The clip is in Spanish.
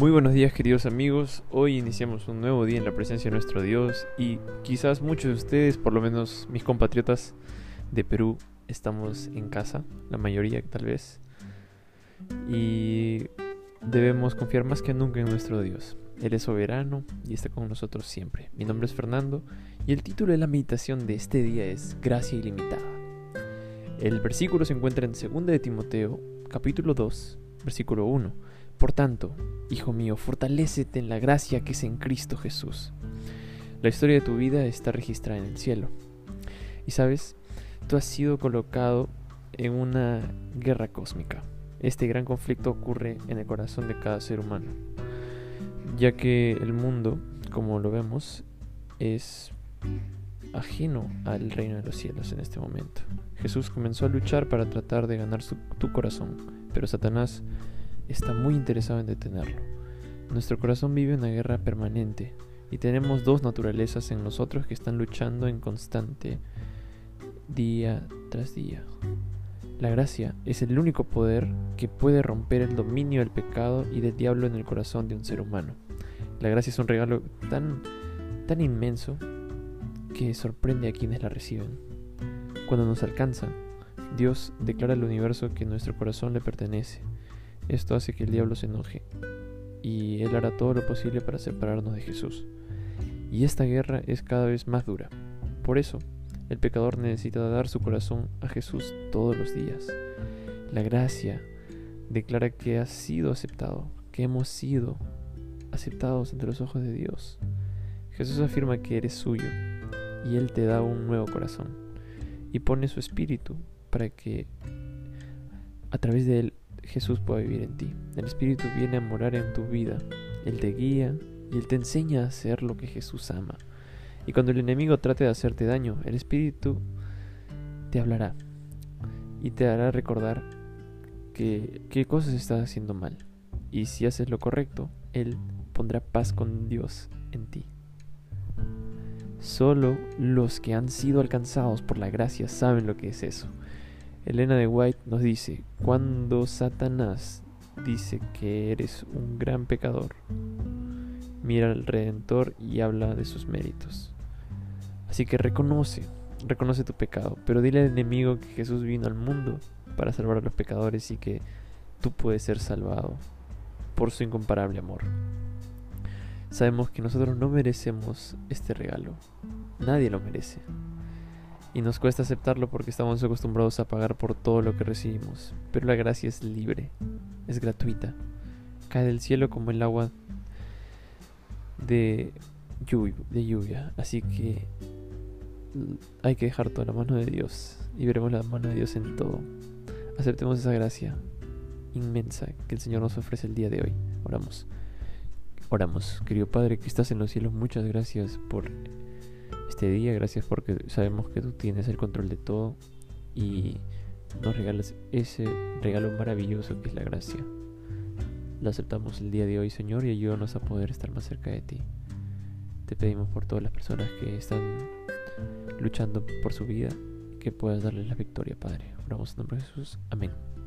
Muy buenos días queridos amigos, hoy iniciamos un nuevo día en la presencia de nuestro Dios y quizás muchos de ustedes, por lo menos mis compatriotas de Perú, estamos en casa, la mayoría tal vez, y debemos confiar más que nunca en nuestro Dios. Él es soberano y está con nosotros siempre. Mi nombre es Fernando y el título de la meditación de este día es Gracia ilimitada. El versículo se encuentra en 2 de Timoteo, capítulo 2, versículo 1. Por tanto, hijo mío, fortalécete en la gracia que es en Cristo Jesús. La historia de tu vida está registrada en el cielo. Y sabes, tú has sido colocado en una guerra cósmica. Este gran conflicto ocurre en el corazón de cada ser humano, ya que el mundo, como lo vemos, es ajeno al reino de los cielos en este momento. Jesús comenzó a luchar para tratar de ganar tu corazón, pero Satanás está muy interesado en detenerlo. Nuestro corazón vive una guerra permanente y tenemos dos naturalezas en nosotros que están luchando en constante día tras día. La gracia es el único poder que puede romper el dominio del pecado y del diablo en el corazón de un ser humano. La gracia es un regalo tan, tan inmenso que sorprende a quienes la reciben. Cuando nos alcanza, Dios declara al universo que nuestro corazón le pertenece. Esto hace que el diablo se enoje y él hará todo lo posible para separarnos de Jesús. Y esta guerra es cada vez más dura. Por eso, el pecador necesita dar su corazón a Jesús todos los días. La gracia declara que ha sido aceptado, que hemos sido aceptados entre los ojos de Dios. Jesús afirma que eres suyo y Él te da un nuevo corazón y pone su espíritu para que a través de Él Jesús pueda vivir en ti. El Espíritu viene a morar en tu vida. Él te guía y Él te enseña a hacer lo que Jesús ama. Y cuando el enemigo trate de hacerte daño, el Espíritu te hablará y te hará recordar que qué cosas estás haciendo mal. Y si haces lo correcto, Él pondrá paz con Dios en ti. Solo los que han sido alcanzados por la gracia saben lo que es eso. Elena de White nos dice, cuando Satanás dice que eres un gran pecador, mira al Redentor y habla de sus méritos. Así que reconoce, reconoce tu pecado, pero dile al enemigo que Jesús vino al mundo para salvar a los pecadores y que tú puedes ser salvado por su incomparable amor. Sabemos que nosotros no merecemos este regalo, nadie lo merece. Y nos cuesta aceptarlo porque estamos acostumbrados a pagar por todo lo que recibimos. Pero la gracia es libre, es gratuita. Cae del cielo como el agua de lluvia, de lluvia. Así que hay que dejar toda la mano de Dios y veremos la mano de Dios en todo. Aceptemos esa gracia inmensa que el Señor nos ofrece el día de hoy. Oramos. Oramos, querido Padre que estás en los cielos, muchas gracias por este día. Gracias porque sabemos que tú tienes el control de todo y nos regalas ese regalo maravilloso que es la gracia. La aceptamos el día de hoy, Señor, y ayúdanos a poder estar más cerca de ti. Te pedimos por todas las personas que están luchando por su vida, que puedas darles la victoria, Padre. Oramos en nombre de Jesús. Amén.